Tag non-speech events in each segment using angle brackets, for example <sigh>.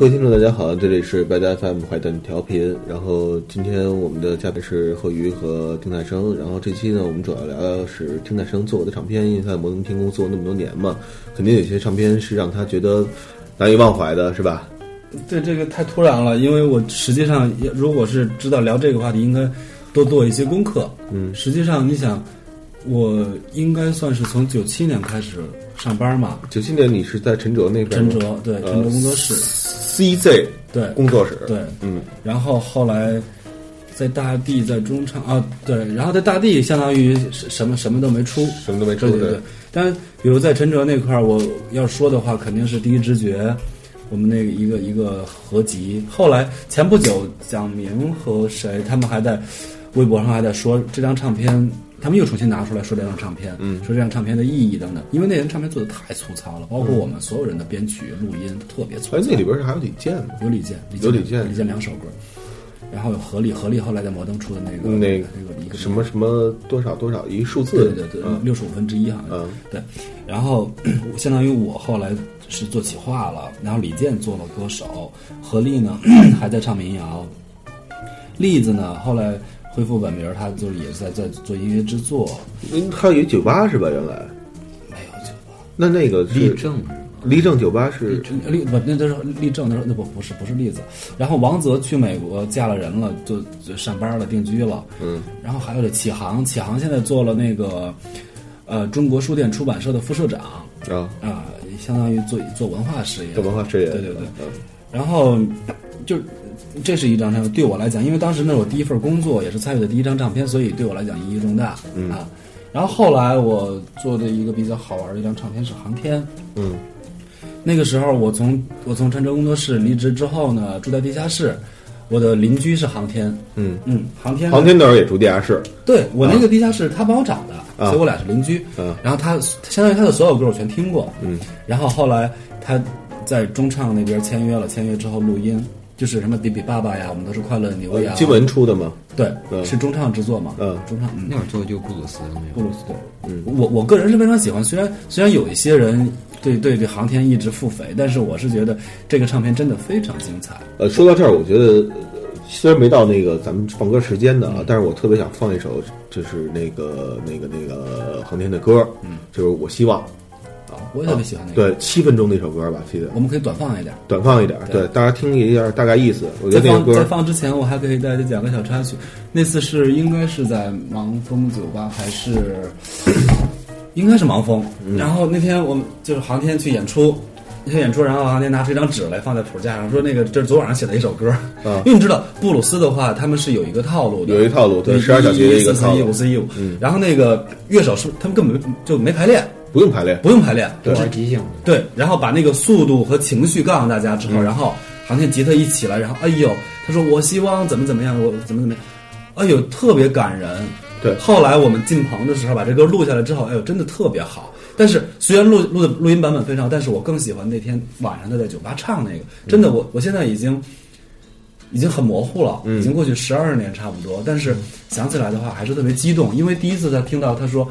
呃，各位听众，大家好，这里是白家 FM 怀蛋调频。然后今天我们的嘉宾是贺瑜和丁太生。然后这期呢，我们主要聊聊是丁太生做我的唱片，因为他在摩登天空做那么多年嘛，肯定有些唱片是让他觉得难以忘怀的，是吧？对，这个太突然了，因为我实际上如果是知道聊这个话题，应该多做一些功课。嗯，实际上你想，我应该算是从九七年开始上班嘛。九七年你是在陈哲那边？陈哲对，陈哲工作室，CZ 对工作室对，嗯，然后后来在大地在中唱啊，对，然后在大地相当于什么什么都没出，什么都没出对对对。但比如在陈哲那块儿，我要说的话，肯定是第一直觉。我们那个一个一个合集，后来前不久蒋明和谁他们还在微博上还在说这张唱片，他们又重新拿出来说这张唱片，嗯，说这张唱片的意义等等，因为那张唱片做的太粗糙了，包括我们所有人的编曲录音特别粗糙。哎，那里边是还有李健吗？有李健，有李健，李健两首歌，然后有何力，何力后来在摩登出的那个那个那个一个。什么什么多少多少一数字，对对对，六十五分之一好像，对，然后 <clears throat> 相当于我后来。是做企划了，然后李健做了歌手，何力呢 <clears throat> 还在唱民谣，栗子呢后来恢复本名，他就是也在在做音乐制作。嗯，还有一酒吧是吧？原来没有酒吧。那那个立正，立正酒吧是立不那都是立正，那时候那不不是不是栗子。然后王泽去美国嫁了人了，就就上班了，定居了。嗯。然后还有这启航，启航现在做了那个呃中国书店出版社的副社长啊啊。相当于做做文化事业，做文化事业，对对对。然后就这是一张唱片，对我来讲，因为当时那是我第一份工作，也是参与的第一张唱片，所以对我来讲意义重大啊。然后后来我做的一个比较好玩的一张唱片是《航天》，嗯，那个时候我从我从陈哲工作室离职之后呢，住在地下室，我的邻居是航天，嗯嗯，航天，航天那时候也住地下室，对我那个地下室他帮我找的。所以我俩是邻居，嗯，然后他相当于他的所有歌我全听过，嗯，然后后来他在中唱那边签约了，签约之后录音，就是什么比比爸爸呀，我们都是快乐牛呀，金文出的吗？对，是中唱制作嘛，嗯，中唱，那会儿做就布鲁斯没有？布鲁斯对，嗯，我我个人是非常喜欢，虽然虽然有一些人对对对航天一直腹诽，但是我是觉得这个唱片真的非常精彩。呃，说到这儿，我觉得。虽然没到那个咱们放歌时间的啊，但是我特别想放一首，就是那个那个那个航天的歌，嗯，就是我希望，啊，我也特别喜欢那个，对，七分钟的一首歌吧，记得。我们可以短放一点，短放一点，对，大家听一下大概意思。我觉得那个歌在放之前，我还可以大家讲个小插曲。那次是应该是在盲峰酒吧，还是应该是盲峰？然后那天我们就是航天去演出。那天演出，然后航天拿出一张纸来放在谱架上，说那个这是昨晚上写的一首歌。啊，因为你知道布鲁斯的话，他们是有一个套路的，有一套路，对，十二小节一个套路，五四一五。嗯，然后那个乐手是他们根本就没排练，不用排练，不用排练，对，即兴。对，然后把那个速度和情绪告诉大家之后，然后航天吉他一起来，然后哎呦，他说我希望怎么怎么样，我怎么怎么样，哎呦，特别感人。对，后来我们进棚的时候把这歌录下来之后，哎呦，真的特别好。但是虽然录录的录音版本非常，但是我更喜欢那天晚上他在酒吧唱那个。真的，我我现在已经已经很模糊了，已经过去十二年差不多。但是想起来的话，还是特别激动，因为第一次他听到他说，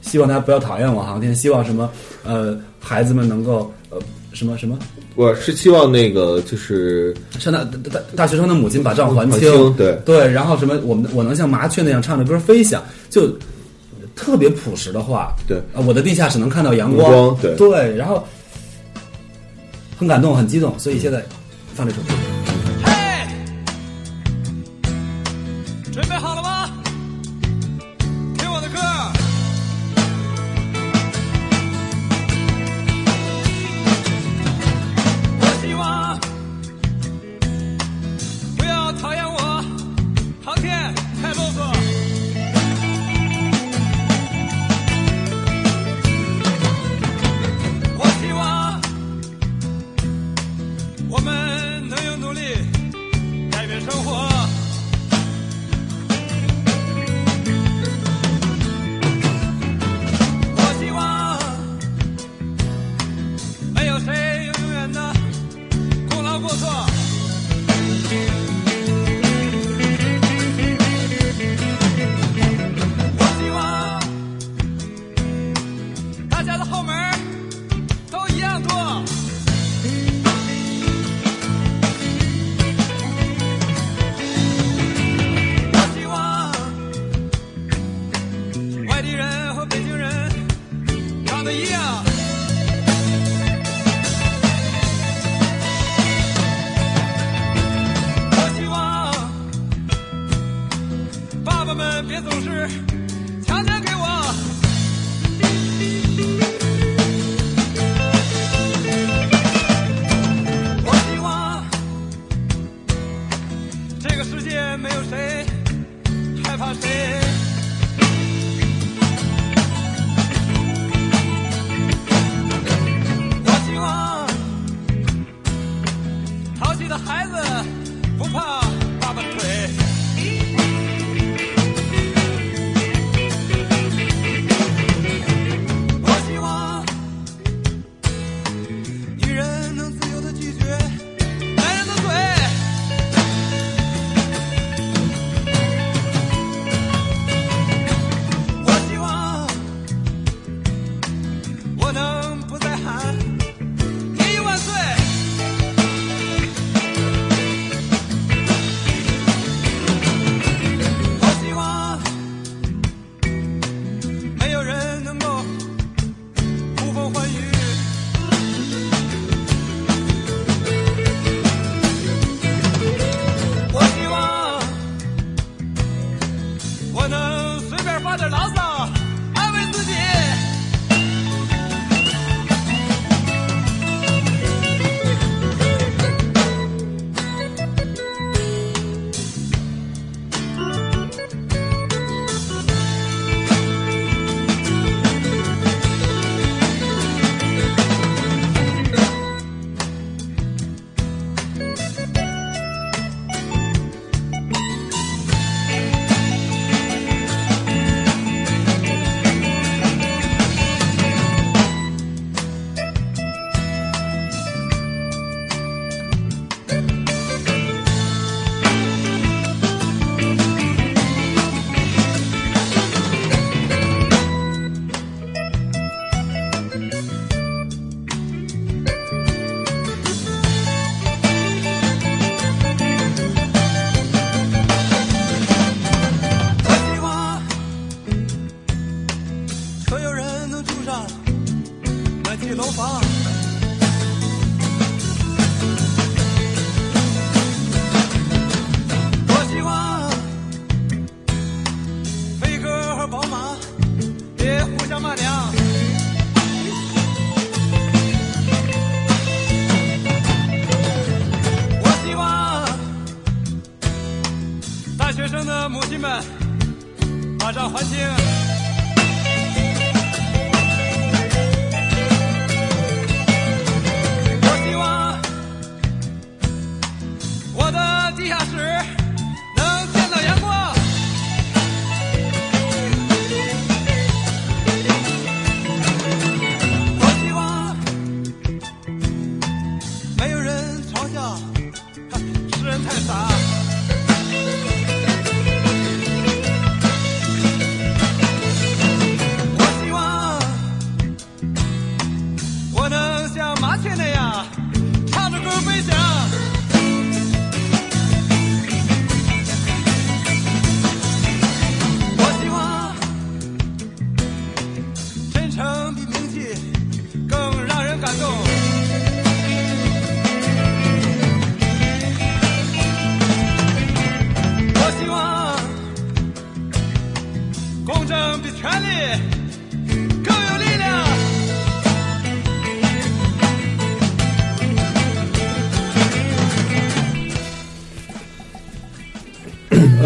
希望大家不要讨厌我航天，希望什么呃孩子们能够呃什么什么，我是希望那个就是像大大大学生的母亲把账还清，对对，然后什么我们我能像麻雀那样唱着歌飞翔，就。特别朴实的话，对啊，我的地下室能看到阳光，对对，然后很感动，很激动，所以现在放这首歌。我的孩子不怕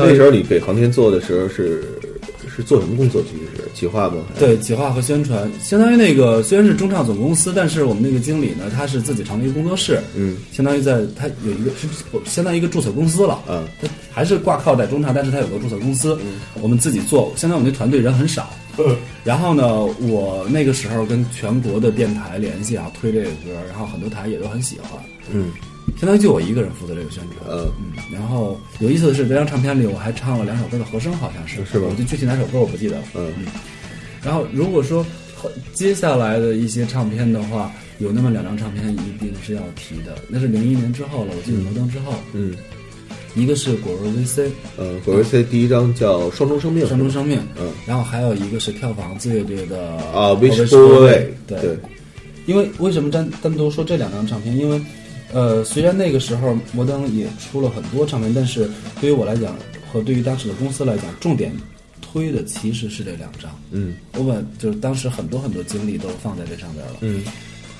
那时候你给航天做的时候是是做什么工作？其实是企划吗？对，企划和宣传，相当于那个虽然是中唱总公司，但是我们那个经理呢，他是自己成立一个工作室，嗯，相当于在他有一个是相当于一个注册公司了，嗯，他还是挂靠在中唱，但是他有个注册公司，我们自己做，相当于我们那团队人很少，然后呢，我那个时候跟全国的电台联系啊，推这个歌，然后很多台也都很喜欢，嗯，相当于就我一个人负责这个宣传，嗯，嗯，然后有意思的是，这张唱片里我还唱了两首歌的和声，好像是，是吧我就具体哪首歌我不记得了。嗯嗯。然后如果说接下来的一些唱片的话，有那么两张唱片一定是要提的，那是零一年之后了，我记得摩登之后，嗯，一个是果肉 VC 呃，果维 C 第一张叫《双重生命》，双重生命，嗯，然后还有一个是票房子乐队的啊 Away，Away，对对，因为为什么单单独说这两张唱片？因为，呃，虽然那个时候摩登也出了很多唱片，但是对于我来讲，和对于当时的公司来讲，重点推的其实是这两张。嗯。我把就是当时很多很多精力都放在这上边了。嗯。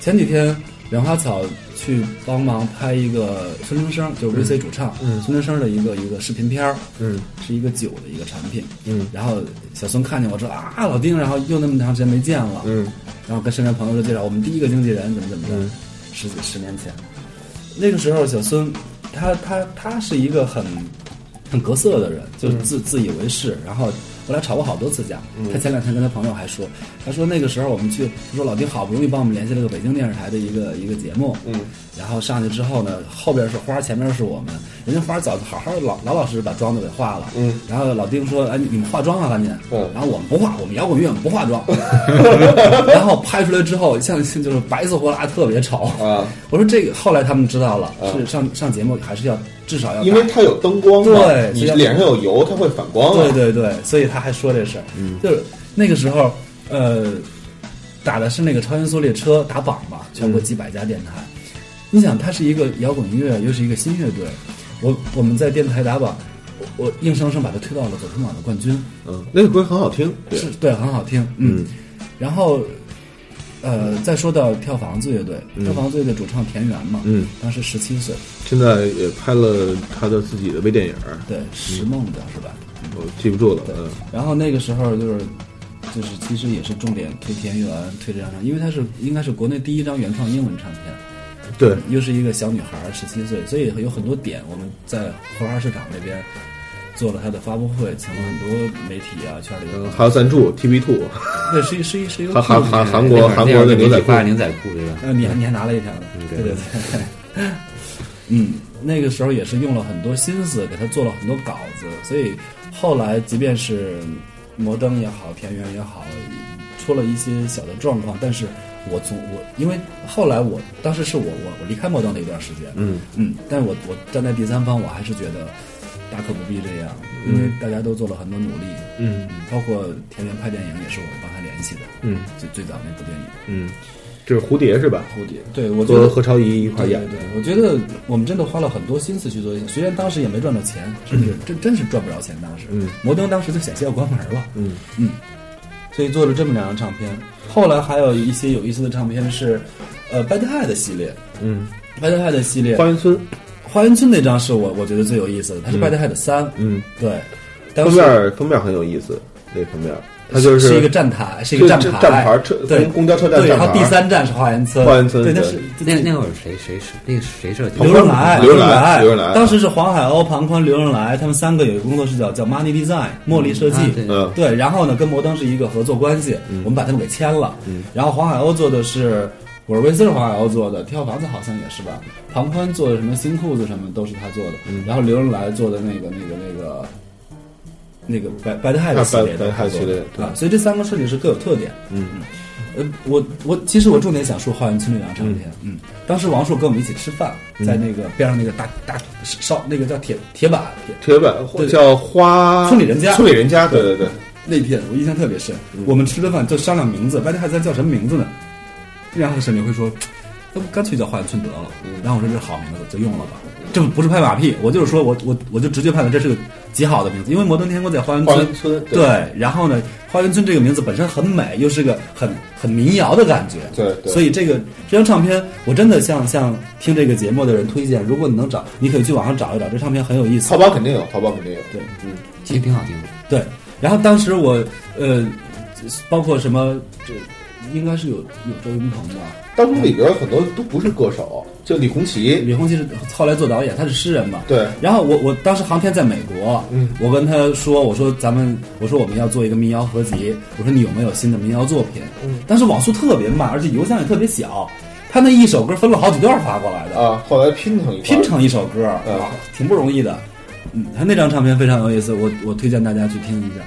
前几天棉花草去帮忙拍一个孙中生，就是 VC 主唱，嗯。孙中生的一个一个视频片儿，嗯。是一个酒的一个产品。嗯。然后小孙看见我说啊，老丁，然后又那么长时间没见了，嗯。然后跟身边朋友就介绍我们第一个经纪人怎么怎么着，嗯。十几十年前，那个时候小孙他他他是一个很很格色的人，就是自、自以为是，然后后来吵过好多次架。他前两天跟他朋友还说，他说那个时候我们去，他说老丁好不容易帮我们联系了个北京电视台的一个一个节目，嗯，然后上去之后呢，后边是花，前面是我们，人家花早就好好老老老实实把妆都给化了，嗯，然后老丁说，哎，你你们化妆啊，赶紧，嗯。然后我们不化，我们摇滚乐我们不化妆，<laughs> 然后拍出来之后，像像就是白色火辣，特别丑。啊，我说这个后来他们知道了，啊。是上上节目还是要至少要因为它有灯光对，你脸上有油，它会反光啊。对对对，所以他还说这事儿，嗯就是那个时候，呃，打的是那个超音速列车打榜嘛，全国几百家电台。你想，它是一个摇滚乐，又是一个新乐队，我我们在电台打榜，我我硬生生把它推到了走春晚的冠军，嗯，那个歌很好听，对是对，很好听，嗯。嗯。然后，呃，再说到跳房子乐队，嗯跳房子乐队主唱田园嘛，嗯，当时十七岁，现在也拍了他的自己的微电影儿，对，石梦的是吧？我记不住了，嗯然后那个时候就是，就是其实也是重点推田园，推这张唱，因为他是应该是国内第一张原创英文唱片，对，又是一个小女孩，十七岁，所以有很多点我们在荷花市场那边做了他的发布会，请了很多媒体啊，圈里的嗯，还有赞助 TV Two，对，是一是一是一个韩韩韩韩国韩国的牛仔裤发牛仔裤对吧？呃，你还你还拿了一条呢，嗯对对对对，嗯，那个时候也是用了很多心思给他做了很多稿子，所以后来即便是摩登也好，田园也好，出了一些小的状况，但是我从我因为后来我当时是我我我离开摩登的一段时间，嗯嗯，但是我我站在第三方，我还是觉得大可不必这样，因为大家都做了很多努力，嗯。嗯，包括田园拍电影也是我们帮他联系的，嗯。最最早那部电影。嗯，这是蝴蝶是吧？蝴蝶，对我觉得和何超仪一块演对对对，我觉得我们真的花了很多心思去做，虽然当时也没赚到钱，甚至真真是赚不着钱。当时，嗯。摩登当时就险些要关门了，嗯。嗯，所以做了这么两张唱片。后来还有一些有意思的唱片是，呃，Bad Head 的系列。嗯，，Bad Head 的系列，花园村，花园村那张是我我觉得最有意思的，它是 Bad Head 三，嗯，对，封面封面很有意思，那封面，它就是是一个站台，是一个站这台，站牌车对，公公交车站对，然后站牌第三站是花园村，花园村对，那是那那会儿谁谁是那个谁设计的？刘润来，刘润润来。刘润来。当时是黄海鸥、庞宽、刘润来，他们三个有一个工作室叫叫 Money Design 茉莉设计。嗯。对，然后呢，跟摩登是一个合作关系，我们把他们给签了。然后黄海鸥做的是，我是维斯是黄海鸥做的，跳房子好像也是吧。庞宽做的什么新裤子什么都是他做的，然后刘恩来做的那个那个那个那个白白的海的系列白白的海系列对啊，所以这三个设计师各有特点。嗯呃，我我其实我重点想说《花园村》这张唱片，嗯，当时王朔跟我们一起吃饭，在那个边上那个大大烧那个叫铁铁板铁铁板对叫花村里人家村里人家，对对对，那天我印象特别深。我们吃了饭就商量名字，白天还在叫什么名字呢？然后沈凌会说：“要不干脆叫花园村得了。”然后我说：“这是好名字，就用了吧。”这不是拍马屁，我就是说我我我就直接判断这是个极好的名字，因为摩登天空在花园村花园。村对，然后呢，花园村这个名字本身很美，又是个很很民谣的感觉。对对所以这个这张唱片，我真的向向听这个节目的人推荐，如果你能找，你可以去网上找一找，这唱片很有意思。淘宝肯定有，淘宝肯定有，对，嗯其实挺好听的。对，然后当时我呃，包括什么，这应该是有有周云鹏吧，当中里边很多都不是歌手，就李红旗，李红旗是后来做导演，他是诗人嘛。对，然后我我当时航天在美国，嗯，我跟他说，我说咱们，我说我们要做一个民谣合集，我说你有没有新的民谣作品？嗯，当时网速特别慢，而且邮箱也特别小，他那一首歌分了好几段发过来的，啊，后来拼成一拼成一首歌，嗯啊，挺不容易的。嗯，他那张唱片非常有意思，我我推荐大家去听一下。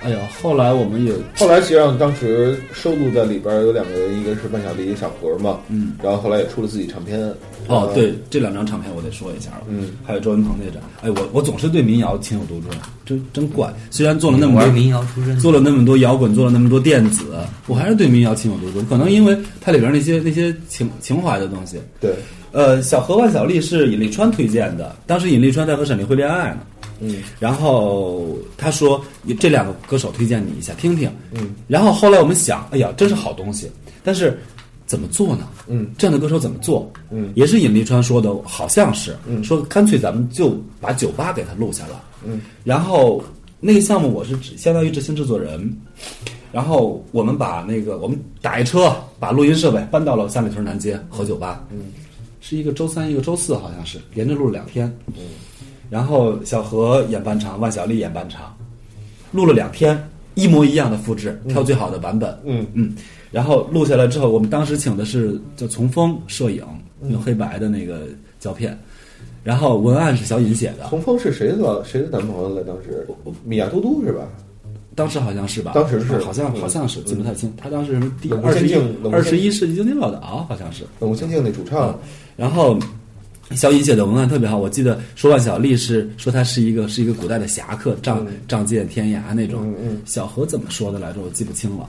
哎呀，后来我们也后来实际上当时收录在里边有两个人，一个是万晓利，一个小何嘛，嗯，然后后来也出了自己唱片。哦，呃，对，这两张唱片我得说一下了。嗯，还有周云鹏那张，哎，我我总是对民谣情有独钟，真真怪。虽然做了那么多民谣出身，做了那么多摇滚，做了那么多电子，我还是对民谣情有独钟。可能因为它里边那些那些情情怀的东西。对，呃，小何万小丽是尹丽川推荐的，当时尹丽川在和沈凌辉恋爱呢。嗯然后他说这两个歌手推荐你一下听听。嗯然后后来我们想，哎呀，真是好东西，但是怎么做呢？嗯这样的歌手怎么做？嗯也是尹丽川说的，好像是，嗯说干脆咱们就把酒吧给他录下来，嗯，然后那个项目我是指相当于执行制作人，然后我们把那个我们打一车把录音设备搬到了三里屯南街和酒吧，嗯，是一个周三一个周四好像是连着录了两天，嗯，然后小何演半场，万晓利演半场，录了两天，一模一样的复制，挑最好的版本，嗯。嗯，然后录下来之后，我们当时请的是叫从风摄影，用黑白的那个胶片，然后文案是小尹写的，童峰是谁的谁的男朋友来？当时？米娅嘟嘟是吧？当时好像是吧？当时是。啊好像嗯。好像是记不太清。他当时什么第二十一二十一世纪经济报道好像是。冷酷仙境那主唱。啊，然后小尹写的文案特别好，我记得说万晓利是说他是一个是一个古代的侠客，仗嗯仗剑天涯那种。嗯嗯小何怎么说的来着？我记不清了。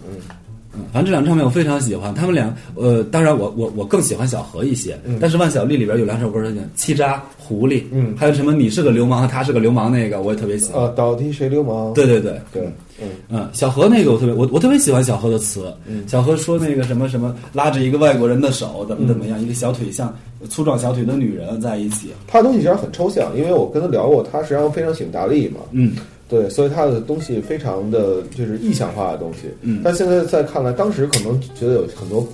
嗯。反正这两张唱片我非常喜欢，他们俩，呃，当然我我我更喜欢小何一些，但是万晓利里边有两首歌是叫《气渣狐狸》，嗯还有什么你是个流氓和他是个流氓那个我也特别喜欢。呃，到底谁流氓？对对对，对，嗯嗯，小何那个我特别我我特别喜欢小何的词。嗯小何说那个什么什么拉着一个外国人的手怎么怎么嗯样，一个小腿像粗壮小腿的女人在一起。他的东西实际上很抽象，因为我跟他聊过，他实际上非常喜欢达利嘛，嗯，对，所以他的东西非常的就是意象化的东西。嗯但现在再看来，当时可能觉得有很多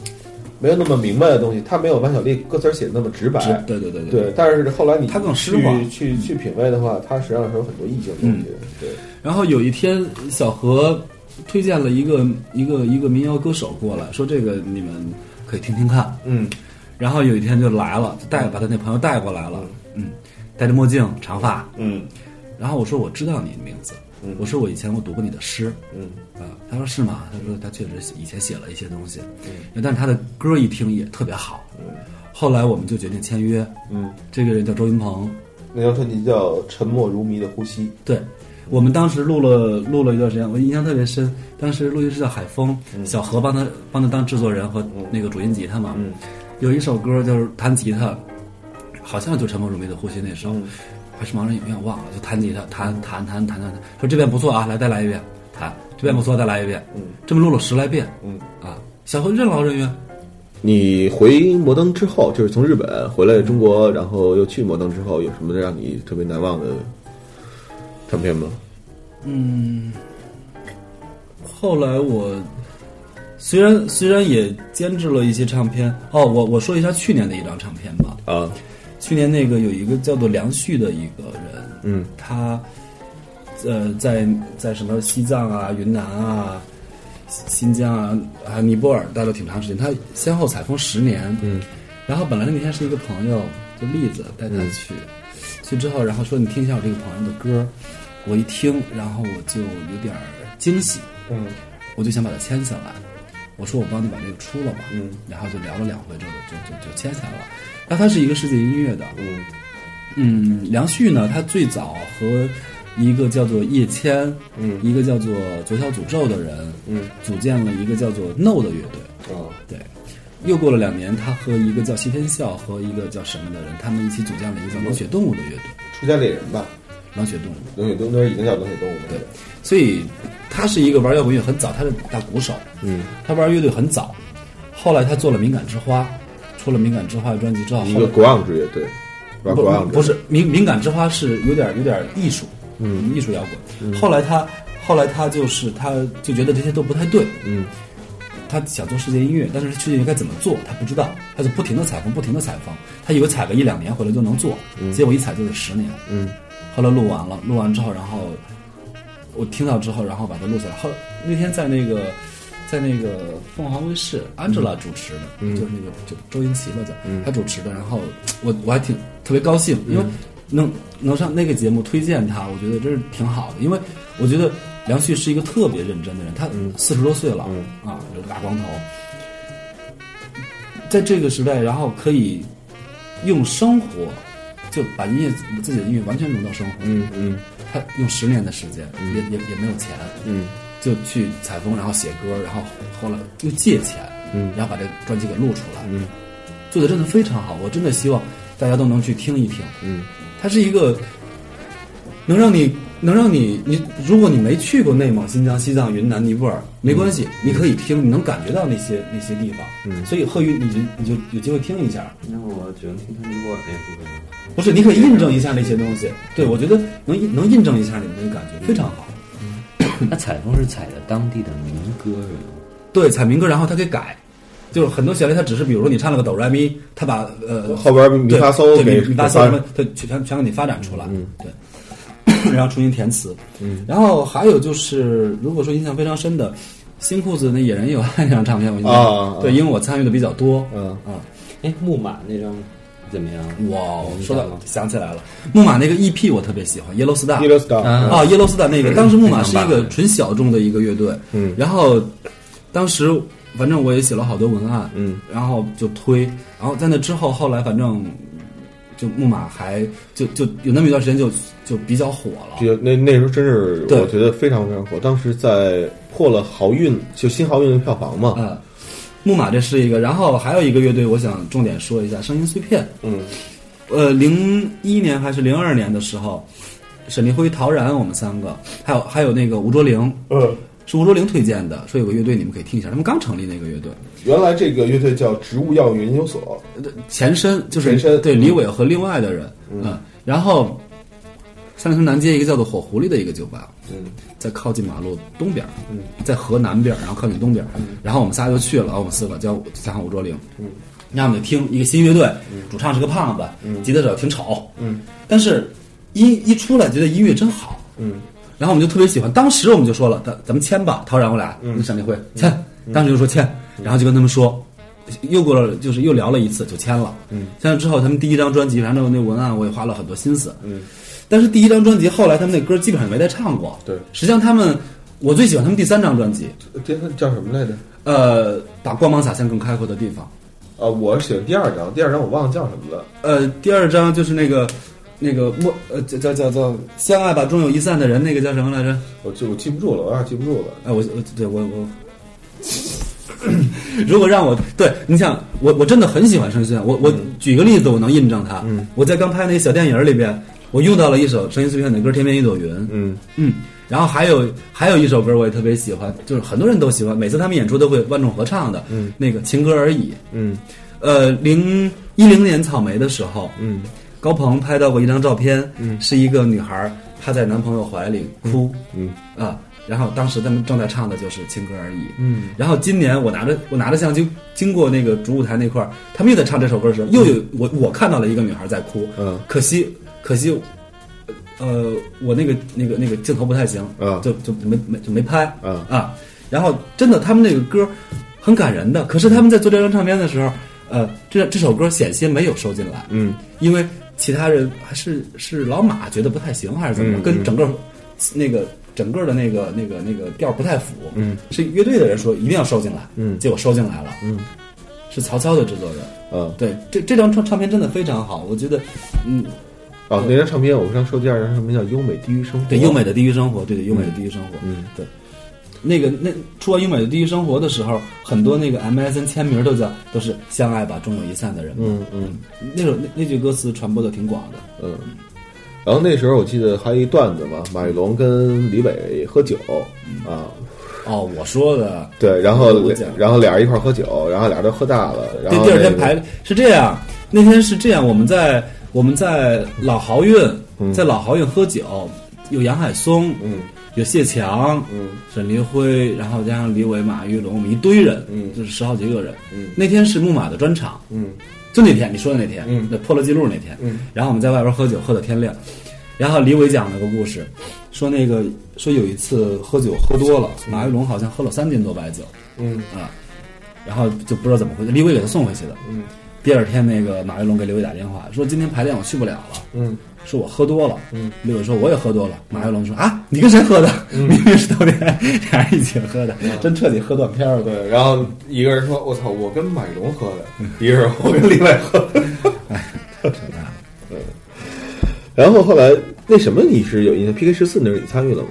没有那么明白的东西，他没有万晓利歌词写的那么直白。直对对对对，但是后来你他更诗去化去去品味的话，他实际上是有很多意境的东西。对，然后有一天，小何推荐了一个一个一个民谣歌手过来，说这个你们可以听听看。嗯然后有一天就来了，就带把他那朋友带过来了，嗯，戴着墨镜，长发。嗯然后我说我知道你的名字，嗯。我说我以前我读过你的诗，嗯。啊，他说是吗？他说他确实以前写了一些东西，嗯。但是他的歌一听也特别好。后来我们就决定签约，嗯，这个人叫周云鹏，那张专辑叫《沉默如谜的呼吸》。对。我们当时录了录了一段时间，我印象特别深。当时录音师叫海峰，小何帮他帮他当制作人和那个主音吉他嘛。嗯。有一首歌就是弹吉他，好像就《沉默如谜的呼吸》那首，嗯还是盲人影院忘了，就弹吉他，弹弹弹弹弹弹，说这遍不错啊，来再来一遍，弹这遍不错，再来一遍，嗯。这么录了十来遍，嗯。啊，小何任劳任怨，你回摩登之后，就是从日本回来中国，然后又去摩登之后，有什么让你特别难忘的唱片吗？嗯，后来我虽然虽然也监制了一些唱片，哦，我我说一下去年的一张唱片吧，啊，去年那个有一个叫做梁旭的一个人，嗯。他呃在在什么西藏啊、云南啊、新疆啊、还有尼泊尔待了挺长时间，他先后采风十年。嗯，然后本来那天是一个朋友，就栗子带他去，去之后，然后说你听一下我这个朋友的歌，我一听，然后我就有点儿惊喜，嗯。我就想把它签下来。我说我帮你把这个出了吧，嗯，然后就聊了两回之后就就就就签下来了。那他是一个世界音乐的，嗯。嗯，梁旭呢，他最早和一个叫做叶谦，嗯。一个叫做左小诅咒的人，嗯。组建了一个叫做 No 的乐队。啊。对，又过了两年，他和一个叫谢天笑和一个叫什么的人，他们一起组建了一个叫冷血动物的乐队。出家猎人吧，冷血动物，冷血动物已经叫冷血动物了。对，所以他是一个玩摇滚乐很早，他是大鼓手，嗯，他玩乐队很早，后来他做了《敏感之花》，出了《敏感之花》的专辑之后，一个国昂之乐队，玩不是敏敏感之花是有点有点艺术，嗯，艺术摇滚。后来他后来他就是他就觉得这些都不太对，嗯。他想做世界音乐，但是世界音乐该怎么做他不知道，他就不停的采风，不停的采风，他以为采个一两年回来就能做，结果一采就是十年。嗯。后来录完了，录完之后，然后我听到之后，然后把它录下来。后那天在那个在那个凤凰卫视，Angela 主持的，嗯。就是那个就周英奇吧他主持的。然后我我还挺特别高兴，因为能能上那个节目推荐他，我觉得真是挺好的。因为我觉得梁旭是一个特别认真的人，他四十多岁了、嗯。啊，留个大光头，在这个时代，然后可以用生活就把音乐自己的音乐完全融到生活。嗯嗯。他用十年的时间，也也也没有钱，嗯就去采风，然后写歌，然后后来又借钱，嗯然后把这专辑给录出来，嗯做的真的非常好。我真的希望大家都能去听一听。嗯它是一个能让你能让你你，如果你没去过内蒙、新疆、西藏、云南、尼泊尔，没关系，你可以听，你能感觉到那些那些地方。嗯所以贺宇，你就你就有机会听一下。那我只能听他尼泊尔那部分。不是，你可以印证一下那些东西。对，我觉得能印能印证一下你们的感觉，非常好。<laughs> 那采风是采的当地的民歌是吗？对，采民歌，然后他给改，就是很多旋律，他只是比如说你唱了个哆来咪，他把呃后边咪对发嗦给对咪咪发嗦什么，他全全给你发展出来，嗯。对，<coughs> 然后重新填词，嗯，然后还有就是，如果说印象非常深的，新裤子那《野人有爱》那张唱片，我印象啊啊。对，因为我参与的比较多，嗯啊，哎，木马那张怎么样？哇，说到象吗？想起来了，木马那个 EP 我特别喜欢，Yellow Star，Yellow Star 啊啊，Yellow Star 那个，当时木马是一个纯小众的一个乐队，嗯。然后当时反正我也写了好多文案，嗯。然后就推，然后在那之后，后来反正就木马还就就有那么一段时间就就比较火了，这个那那时候真是对。我觉得非常非常火，当时在破了豪运就新豪运的票房嘛，啊，木马这是一个，然后还有一个乐队，我想重点说一下，声音碎片。嗯。呃，零一年还是零二年的时候，沈立辉、陶然，我们三个，还有还有那个吴卓林，嗯，是吴卓林推荐的，说有个乐队你们可以听一下，他们刚成立那个乐队，原来这个乐队叫植物药研究所，呃前身就是前身。嗯对李伟和另外的人，嗯，然后三里屯南街一个叫做火狐狸的一个酒吧，嗯。在靠近马路东边，嗯，在河南边，然后靠近东边，然后我们仨就去了，我们四个叫加上吴卓林，嗯，然后我们就听一个新乐队，主唱是个胖子，嗯吉他手挺丑，嗯但是一一出来觉得音乐真好，嗯然后我们就特别喜欢，当时我们就说了，咱咱们签吧，陶然我俩跟沈立辉签，当时就说签，然后就跟他们说，又过了就是又聊了一次就签了，嗯，签了之后他们第一张专辑，反正那文案我也花了很多心思，嗯，但是第一张专辑后来他们那歌基本上没再唱过，对，实际上他们我最喜欢他们第三张专辑，第三叫什么来着？呃，把光芒洒向更开阔的地方，啊，我喜欢第二张，第二张我忘了叫什么了。呃，第二张就是那个。那个莫呃叫叫叫叫相爱吧终有一散的人，那个叫什么来着？我记我记不住了，我有点记不住了。哎，我我对我我，<laughs> 如果让我对你想，我我真的很喜欢声音碎片。我我举个例子，我能印证他。嗯，我在刚拍那个小电影里边，我用到了一首声音碎片的歌《天边一朵云》。嗯。嗯，然后还有还有一首歌我也特别喜欢，就是很多人都喜欢，每次他们演出都会万众合唱的。嗯，那个情歌而已。嗯。呃，零一零年草莓的时候，嗯。高鹏拍到过一张照片，嗯，是一个女孩趴在男朋友怀里哭，嗯。啊，然后当时他们正在唱的就是《情歌而已》，嗯，然后今年我拿着我拿着相机经过那个主舞台那块儿，他们又在唱这首歌的时候，又有我我看到了一个女孩在哭，嗯。可惜可惜，呃，我那个那个那个镜头不太行，啊。就就没没就没拍，啊。啊，然后真的他们那个歌很感人的，可是他们在做这张唱片的时候，呃，这这首歌险些没有收进来，嗯。因为其他人还是是老马觉得不太行，还是怎么，嗯跟整个那个整个的那个那个那个调儿不太符，嗯，是乐队的人说一定要收进来，嗯。结果收进来了，嗯，是曹操的制作人，嗯，对，这这张唱唱片真的非常好，我觉得，嗯，哦，那张唱片我刚说第二张唱片叫《优美低于生活》，对，优美的地狱生活，对对，优美的地狱生活，嗯，对。那个那出完《优美的地狱生活》的时候，很多那个 MSN 签名都叫都是相爱吧，终有一散的人。嗯嗯那首那那句歌词传播的挺广的。嗯。然后那时候我记得还有一段子嘛，马玉龙跟李伟喝酒啊，哦，我说的，对，然后然后俩人一块儿喝酒，然后俩人都喝大了，然后那个第二天排是这样，那天是这样，我们在我们在老豪运，在老豪运喝酒，有杨海松，嗯。有谢强，嗯。沈黎辉，然后加上李伟、马玉龙，我们一堆人，嗯。就是十好几个人。嗯。那天是木马的专场，嗯。就那天你说的那天，嗯。对，破了记录那天，嗯，然后我们在外边喝酒，喝到天亮。然后李伟讲了个故事，说那个说有一次喝酒喝多了，马玉龙好像喝了三斤多白酒。嗯。啊，然后就不知道怎么回事，李伟给他送回去的。嗯第二天那个马玉龙给刘伟打电话说今天排练我去不了了，嗯说我喝多了。嗯，刘伟说我也喝多了。马玉龙说啊，你跟谁喝的？明明是头天俩人一起喝的，真彻底喝断片儿了。对，然后一个人说：“我操，我跟马玉龙喝的。”一个人我跟李伟喝的。扯 <laughs> 淡。<laughs> 然后后来那什么你是有印象？PK 十四那是你参与了吗？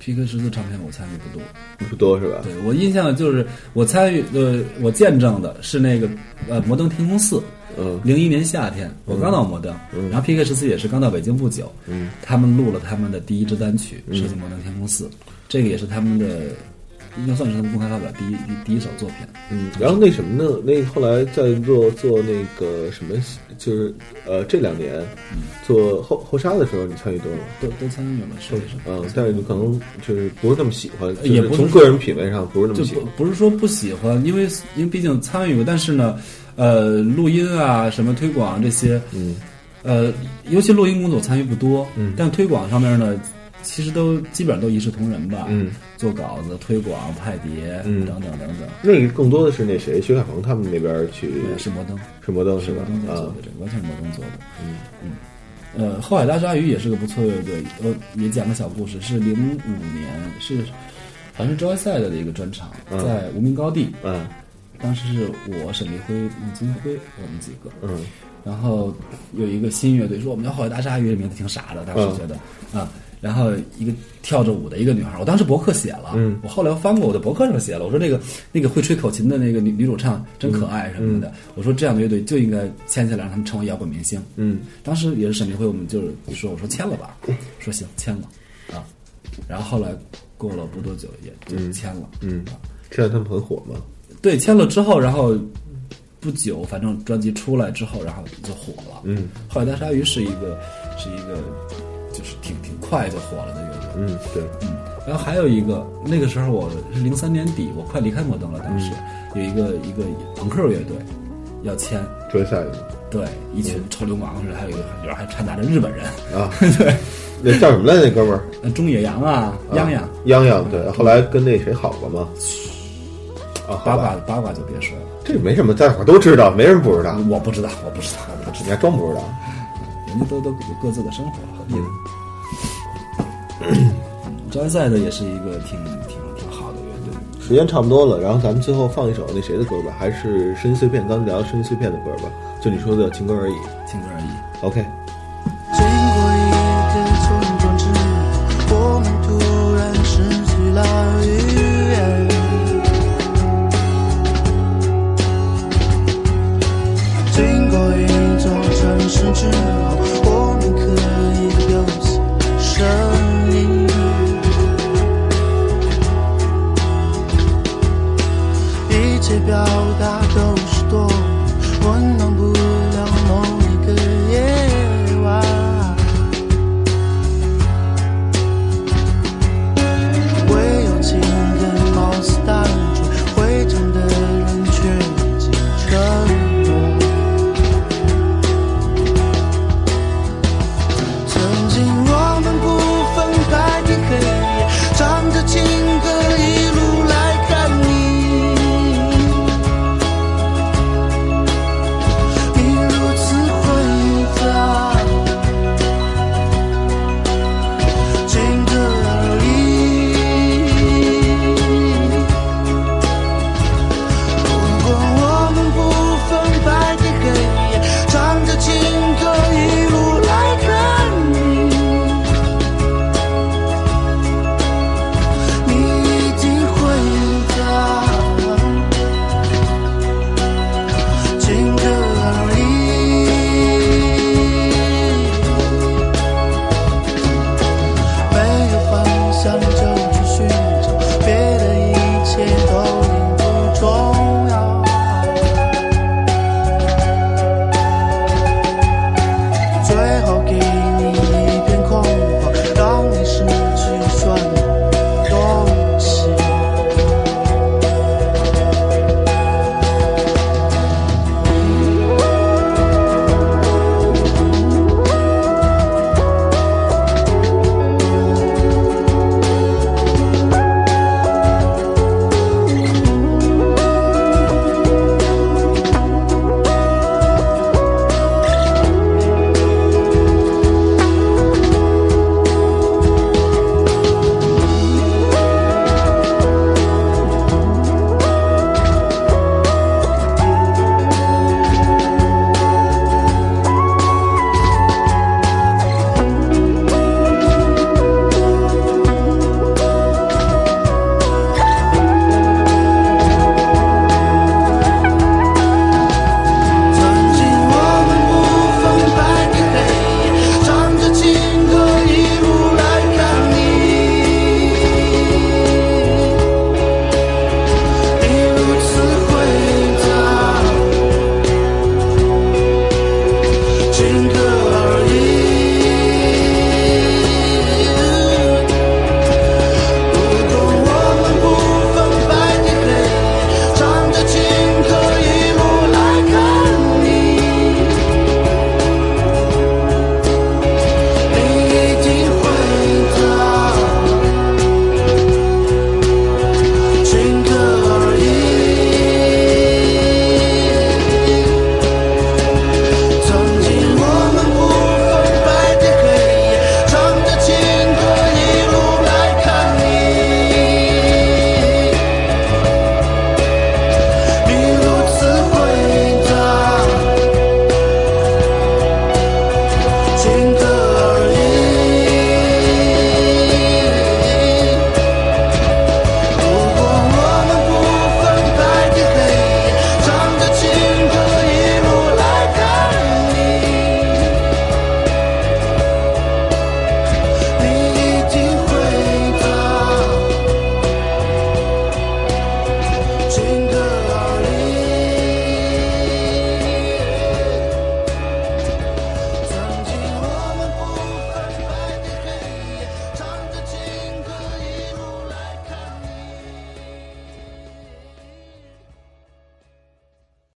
PK 十四唱片我参与不多，不多是吧？对我印象就是我参与呃，我见证的是那个呃摩登天空四，嗯。零一年夏天我刚到摩登，然后 PK 十四也是刚到北京不久，嗯他们录了他们的第一支单曲《设计摩登天空四》，这个也是他们的应该算是他们公开发表第一第第一首作品。嗯。然后那什么呢？那后来在做做那个什么，就是呃这两年做后后沙的时候，你参与多吗？都都参与了，是不是？嗯，但是你可能就是不是那么喜欢，就也不是从个人品味上不是那么喜欢。不是说不喜欢，因为因为毕竟参与过，但是呢，呃，录音啊，什么推广这些，嗯呃，尤其录音工作参与不多，嗯但推广上面呢，其实都基本上都一视同仁吧，嗯，做稿子、推广、派碟，嗯。等等等等，那个更多的是那谁，薛凯鹏他们那边去是摩登，是摩登是摩登？在做啊。的，这个完全是摩登做的，嗯。嗯。呃，后海大鲨鱼也是个不错乐队，呃，也讲个小故事，是零五年，是好像是 Joyside 的一个专场，嗯在无名高地，嗯。当时是我沈立辉、孟金辉，我们几个，嗯。然后有一个新乐队说我们叫后海大鲨鱼，这名字挺傻的，当时觉得、啊，然后一个跳着舞的一个女孩，我当时博客写了，嗯。我后来翻过我的博客上写了，我说那个那个会吹口琴的那个女女主唱真可爱什么的，我说这样的乐队就应该签下来，让他们成为摇滚明星。嗯。当时也是沈明辉，我们就是说我说签了吧，说行签了啊，然后后来过了不多久也就签了，嗯，啊现在他们很火吗。对，签了之后，然后不久，反正专辑出来之后，然后就火了。嗯。后来大鲨鱼是一个是一个就是挺挺快就火了的乐队。嗯，对，嗯，然后还有一个，那个时候我是零三年底，我快离开摩登了，当时、有一个一个朋克乐队要签，追下一个对，一群臭流氓似的，还有一个里边还掺杂着日本人，啊，<laughs> 对，那叫什么来？那哥们儿那中野洋啊，泱泱，泱泱，对，后来跟那谁好了吗？啊，八卦八卦就别说了，这没什么，大伙都知道，没人不知道。我不知道，我不知道，我不知道，你还装不知道？人家都都有各自的生活和地方。专 <coughs> 赛的也是一个挺挺挺好的乐队。时间差不多了，然后咱们最后放一首那谁的歌吧，还是声音碎片，刚聊声音碎片的歌吧，就你说的情歌而已。情歌而已。OK，表达都是多，温暖不了梦。